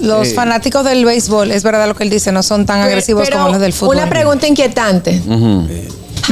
Los Eh. fanáticos del béisbol, es verdad lo que él dice, no son tan agresivos Pero como los del fútbol. Una pregunta inquietante.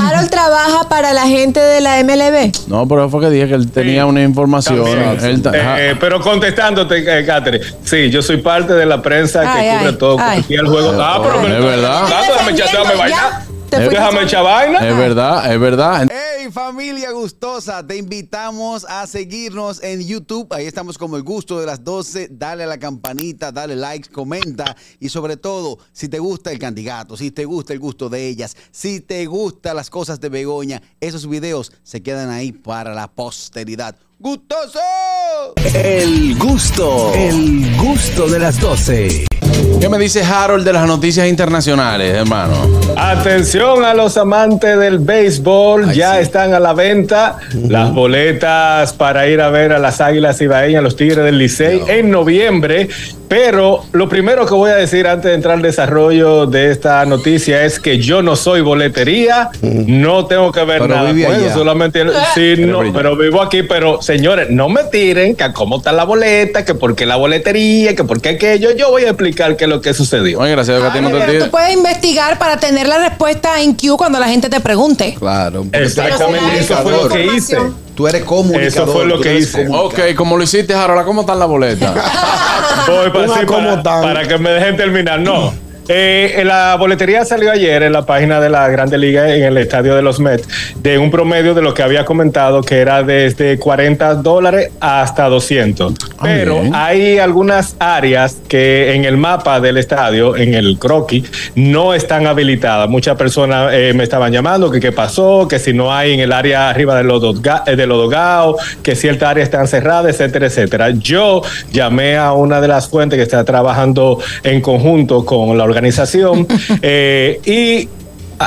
¿Harold trabaja para la gente de la MLB? No, pero fue que dije que él tenía una información. Él ta- Eh, pero contestándote, eh, Catherine, sí, yo soy parte de la prensa Ay, que cubre ay, todo ay. cualquier juego. Ah, pero me Es verdad. Déjame echar- déjame bailar. ¿Te fuiste Déjame echar vaina. es verdad, es verdad. Hey familia gustosa, te invitamos a seguirnos en YouTube. Ahí estamos como el gusto de las 12. Dale a la campanita, dale like, comenta y sobre todo, si te gusta el candidato, si te gusta el gusto de ellas, si te gustan las cosas de Begoña, esos videos se quedan ahí para la posteridad. ¡Gustoso! El gusto, el gusto de las 12. ¿Qué me dice Harold de las noticias internacionales, hermano? Atención a los amantes del béisbol, Ay, ya sí. están a la venta las boletas para ir a ver a las Águilas Ibaeñas, los Tigres del Licey en noviembre. Pero lo primero que voy a decir antes de entrar al desarrollo de esta noticia es que yo no soy boletería, no tengo que ver Pero nada con eso, solamente sí, no, brilla. pero vivo aquí, pero señores, no me tiren que a cómo está la boleta, que por qué la boletería, que por qué aquello, yo voy a explicar qué es lo que sucedió. Oye, gracias a ti no te Pero tú puedes investigar para tener la respuesta en Q cuando la gente te pregunte. Claro. Exactamente, eso fue lo que hice. Tú eres comunicador. Eso fue lo que hice. Ok, como lo hiciste, Harold, ¿cómo están las boletas? Voy para, sí, para que me dejen terminar. No. Eh, la boletería salió ayer en la página de la Grande Liga en el estadio de los Mets de un promedio de lo que había comentado que era desde 40 dólares hasta 200. Ah, Pero bien. hay algunas áreas que en el mapa del estadio, en el croquis, no están habilitadas. Muchas personas eh, me estaban llamando que qué pasó, que si no hay en el área arriba de los dogao, de los que ciertas áreas están cerradas, etcétera, etcétera. Yo llamé a una de las fuentes que está trabajando en conjunto con la organización eh, y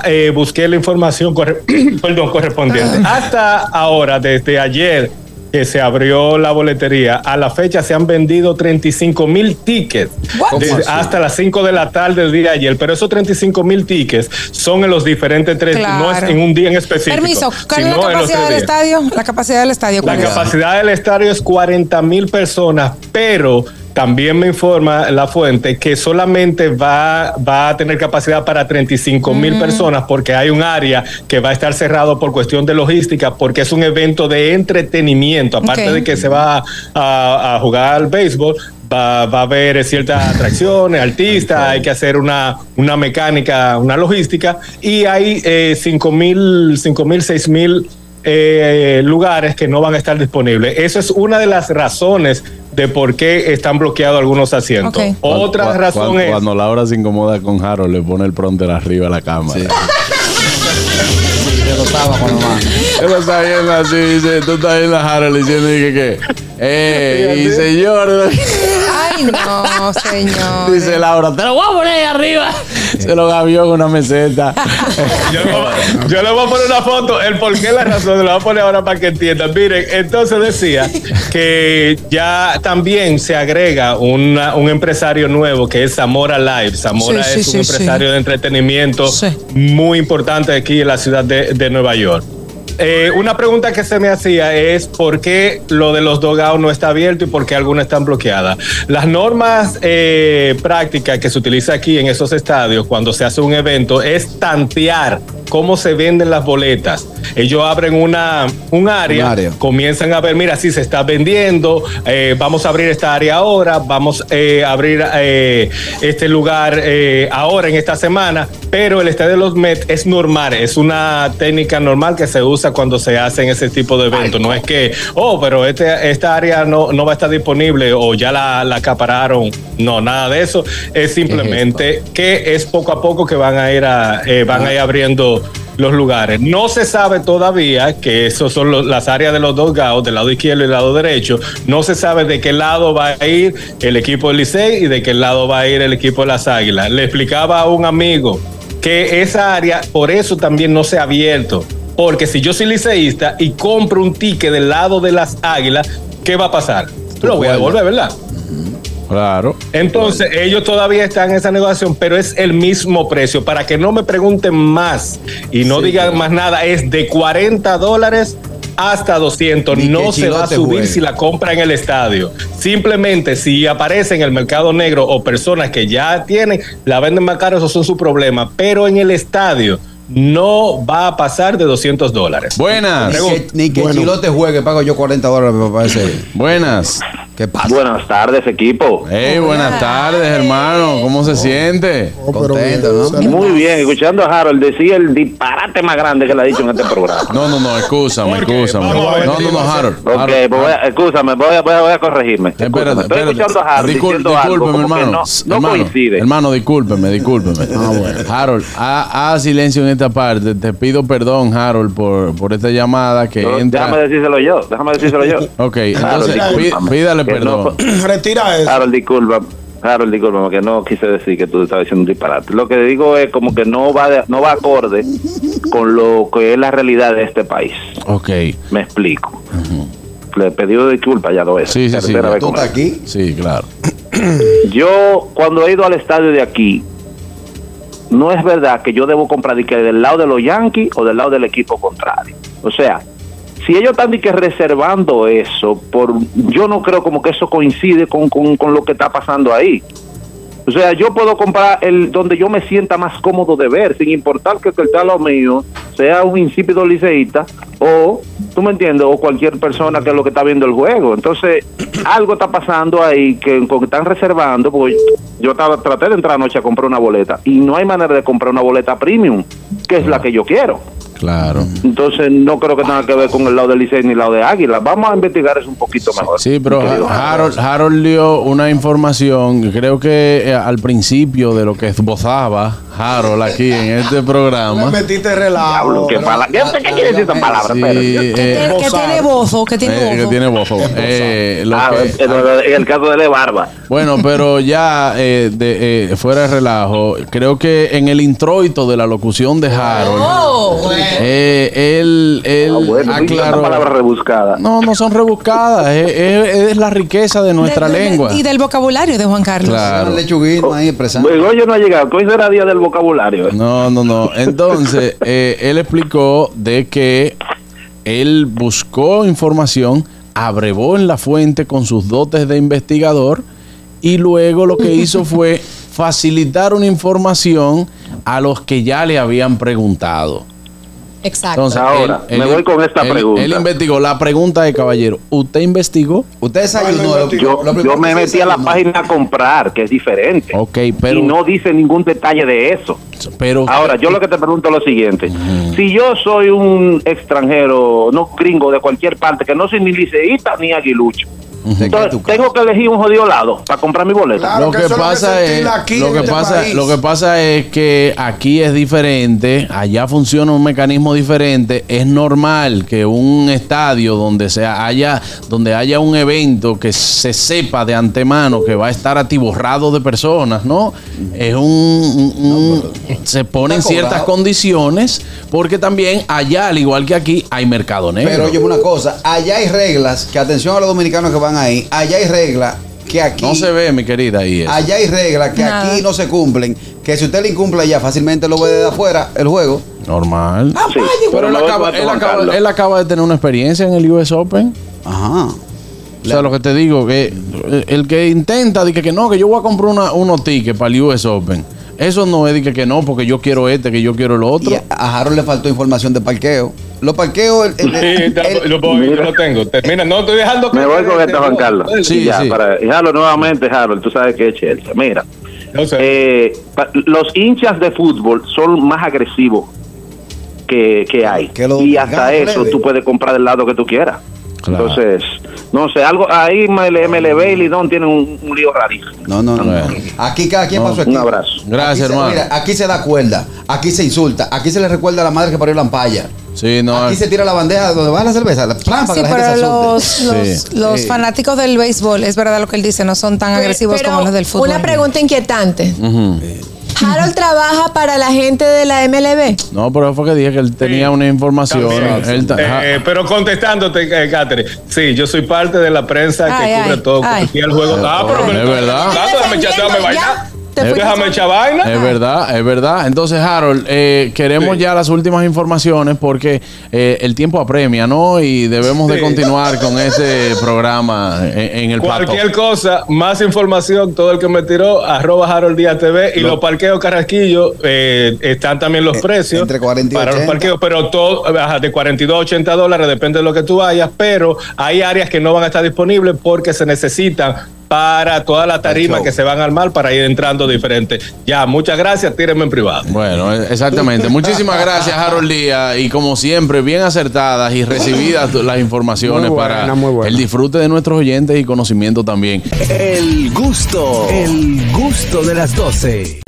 eh, busqué la información corre- perdón, correspondiente. Hasta ahora, desde ayer que se abrió la boletería, a la fecha se han vendido 35 mil tickets hasta las 5 de la tarde del día de ayer, pero esos 35 mil tickets son en los diferentes tres, Claro. no es en un día en específico. Permiso, ¿cuál es la capacidad del estadio? La capacidad del estadio. La capacidad del estadio es 40 mil personas, pero también me informa la fuente que solamente va, va a tener capacidad para 35 mil personas porque hay un área que va a estar cerrado por cuestión de logística porque es un evento de entretenimiento, aparte de que se va a, a jugar al béisbol. Va, va a haber ciertas atracciones, artistas, hay que hacer una, una mecánica, una logística, y hay eh, 5 mil, 5 mil, 6 mil eh, lugares que no van a estar disponibles. Eso es una de las razones de por qué están bloqueados algunos asientos. Ok. Otra Cuando- razón cuando, es... Cuando Laura se incomoda con Harold, le pone el pronter arriba a la cámara. Sí, lo estaba con mano. Él lo está viendo así, dice, tú estás viendo a Harold diciendo que, que, eh, y señor, Ay, no, señor. dice Laura, te lo voy a poner ahí arriba. Se lo gavió con una meseta. Yo le, voy, a- yo le voy a poner una foto, el por qué la razón, se la voy a poner ahora para que entiendan. Miren, entonces decía que ya también se agrega una- un empresario nuevo que es Zamora Live. Zamora Sí, sí, es un sí, empresario sí. de entretenimiento Sí. muy importante aquí en la ciudad de, de Nueva York. Eh, una pregunta que se me hacía es por qué lo de los dogados no está abierto y por qué algunas están bloqueadas. Las normas eh, prácticas que se utiliza aquí en esos estadios cuando se hace un evento es tantear cómo se venden las boletas. Ellos abren una, un área, Un área. comienzan a ver, mira, si se está vendiendo, eh, vamos a abrir esta área ahora, vamos eh, a abrir eh, este lugar eh, ahora en esta semana, pero el estadio de los Mets es normal, es una técnica normal que se usa cuando se hacen ese tipo de eventos. No es que, oh, pero este, esta área no, no va a estar disponible o ya la, la acapararon. No, nada de eso. Es simplemente que es poco a poco que van a ir, a, eh, van a ir abriendo los lugares. No se sabe todavía que esos son los- las áreas de los dos gaos, del lado izquierdo y del lado derecho. No se sabe de qué lado va a ir el equipo del Licey y de qué lado va a ir el equipo de las Águilas. Le explicaba a un amigo que esa área, por eso también no se ha abierto. Porque si yo soy liceísta y compro un ticket del lado de las Águilas, ¿qué va a pasar? Lo voy a devolver, ¿verdad? Claro. Entonces, ellos todavía están en esa negociación, pero es el mismo precio. Para que no me pregunten más y no digan más nada, es de 40 dólares hasta 200. Ni que No se va a subir juegue. si la compra en el estadio. Simplemente si aparece en el mercado negro o personas que ya tienen, la venden más caro, esos son su problema. Pero en el estadio no va a pasar de 200 dólares. Buenas. Ni que, ni que Chilote juegue, pago yo 40 dólares para ese. Buenas. ¿Qué pasa? Buenas tardes, equipo. Hey, buenas tardes, hermano. ¿Cómo se siente? Contento, ¿no? Muy bien, escuchando a Harold decir el disparate más grande que le ha dicho en este programa. No, no, no, a ver, No, no, no, Harold. Ok, Harold, pues voy a, escúchame, voy a, voy a, voy a corregirme. Espérate, Escúchame, Estoy espérate. escuchando a Harold Discul- diciendo algo discúlpeme, como que hermano. no, no hermano, coincide. Hermano, discúlpeme, discúlpeme. Harold, ha- haz silencio en esta parte. Te pido perdón, Harold, por, por esta llamada que No, entra. Déjame decírselo yo, déjame decírselo yo. Ok, Harold, entonces pídale No- perdón. Retira eso. Harold, disculpa. Harold, disculpa, que no quise decir que tú estabas diciendo un disparate. Lo que digo es como que no va de- no va acorde con lo que es la realidad de este país. Ok, Me explico. Le he pedido disculpas ya lo es. Sí, sí, sí, Tercera ya. vez ¿Tú con estás él. aquí? sí, claro. Yo, cuando he ido al estadio de aquí, no es verdad que yo debo comprar del lado de los Yankees o del lado del equipo contrario. O sea, si ellos están que reservando eso, por yo no creo como que eso coincide con, con, lo que está pasando ahí. O sea, yo puedo comprar el donde yo me sienta más cómodo de ver, sin importar que el lado mío sea un insípido liceísta o, tú me entiendes, o cualquier persona que es lo que está viendo el juego. Entonces, algo está pasando ahí que están reservando, porque yo estaba, traté de entrar anoche a comprar una boleta y no hay manera de comprar una boleta premium, que es la que yo quiero. Claro. Entonces, no creo que tenga que ver con el lado del Licey ni el lado de Águila. Vamos a investigar eso un poquito mejor. Sí, pero Harold, Harold dio una información, creo que eh, al principio de lo que esbozaba Harold aquí en este Me programa. metiste relajo. Diablo, ¿qué, pala- ¿Qué, qué quiere decir esa palabra? Sí, eh, Que, que tiene bozo, que tiene eh, que bozo. tiene bozo. Eh, lo Ah, que- en el- el caso de Le Barba. Bueno, pero ya eh, de, eh, fuera de relajo, creo que en el introito de la locución de Harold, Oh, eh, él, él Ah, bueno, aclaró. una palabra rebuscada. No, no son rebuscadas, es, es- es la riqueza de nuestra De- de- lengua. Y del vocabulario de Juan Carlos. Claro. Un lechuguino ahí expresando. Bueno, yo no ha llegado. Hoy será día del vocabulario. eh. No, no, no. Entonces, eh, él explicó de que él buscó información, abrevó en la fuente con sus dotes de investigador y luego lo que hizo fue facilitar una información a los que ya le habían preguntado. Exacto. Entonces, Ahora, me voy con esta él- pregunta. Él investigó. La pregunta de caballero, ¿usted investigó? Usted desayunó. Yo, yo me metí a la página a comprar, que es diferente. Ok, pero... y no dice ningún detalle de eso. pero Ahora, yo lo que te pregunto es lo siguiente. Si yo soy un extranjero, no gringo de cualquier parte, que no soy ni liceísta ni aguilucho, Entonces tengo que elegir un jodido lado para comprar mi boleto. Claro. lo que que eso es lo que pasa es aquí lo que este pasa país. lo que pasa es que aquí es diferente allá funciona un mecanismo diferente es normal que un estadio donde se haya donde haya un evento que se sepa de antemano que va a estar atiborrado de personas no es un, un- un- se ponen ciertas condiciones porque también allá al igual que aquí hay mercado negro Pero oye, una cosa, allá hay reglas, que atención a los dominicanos que van ahí, allá hay reglas que aquí... no se ve mi querida ahí eso. Allá hay reglas que Nada. aquí no se cumplen, que si usted le incumple allá, fácilmente lo ve de afuera el juego. normal Sí, pero él acaba, él acaba- Carlos. él acaba de tener una experiencia en el US Open. Ajá. O sea, lo que te digo, que el que intenta, dice que no, que yo voy a comprar una- unos tickets para el US Open. Eso no es de que, que no, porque yo quiero este, que yo quiero el otro. Y a Harold le faltó información de parqueo. Los parqueos... el- el- Sí, el- te- el- lo, yo lo tengo. Termina, no estoy dejando Me voy con esto, Juan Carlos. Sí, ya, sí. para, y Harold, nuevamente, Harold, tú sabes que es Chelsea. Mira, No sé. eh, pa- los hinchas de fútbol son más agresivos que, que hay. Que y hasta eso plebe. tú puedes comprar del lado que tú quieras. Claro. Entonces, no sé, algo ahí MLB y Lidón tienen un, un lío rarísimo. No, no, no. Aquí cada quien No. para su Un abrazo. Gracias, Aquí se- hermano. mira, aquí se da cuerda, aquí se insulta, aquí se le recuerda a la madre que parió la ampalla. Sí, no. Aquí se tira la bandeja donde va la cerveza, la plan para Sí, que la gente se pero los, los, Sí. los Sí. fanáticos del béisbol, es verdad lo que él dice, no son tan agresivos Pero como los del fútbol. Una pregunta inquietante. ¿Harold trabaja para la gente de la MLB? No, pero fue que dije que él tenía una información. Él Eh, pero contestándote, eh, Catherine, sí, yo soy parte de la prensa que Ay, cubre ay, todo ay. cualquier juego. Ah, pero me bailar. Te fuiste Déjame echar vaina. Es verdad, es verdad. Entonces, Harold, eh, queremos Sí. ya las últimas informaciones porque eh, el tiempo apremia, ¿no? Y debemos de continuar con este programa en, en el plato. Cualquier cosa, más información, todo el que me tiró, arroba Harold Díaz TV y Lo- los parqueos Carrasquillo, eh, están también los Eh, precios. entre 40 y para 80. los parqueos, pero todo, ajá, de 42 a 80 dólares, depende de lo que tú vayas, pero hay áreas que no van a estar disponibles porque se necesitan para toda la tarima que se van a armar para ir entrando diferentes. Ya, muchas gracias, tírenme en privado. Bueno, eh, exactamente. Muchísimas gracias, Harold Díaz. Y como siempre, bien acertadas y recibidas las informaciones Muy buena, para muy buena. el disfrute de nuestros oyentes y conocimiento también. El gusto, el gusto de las 12.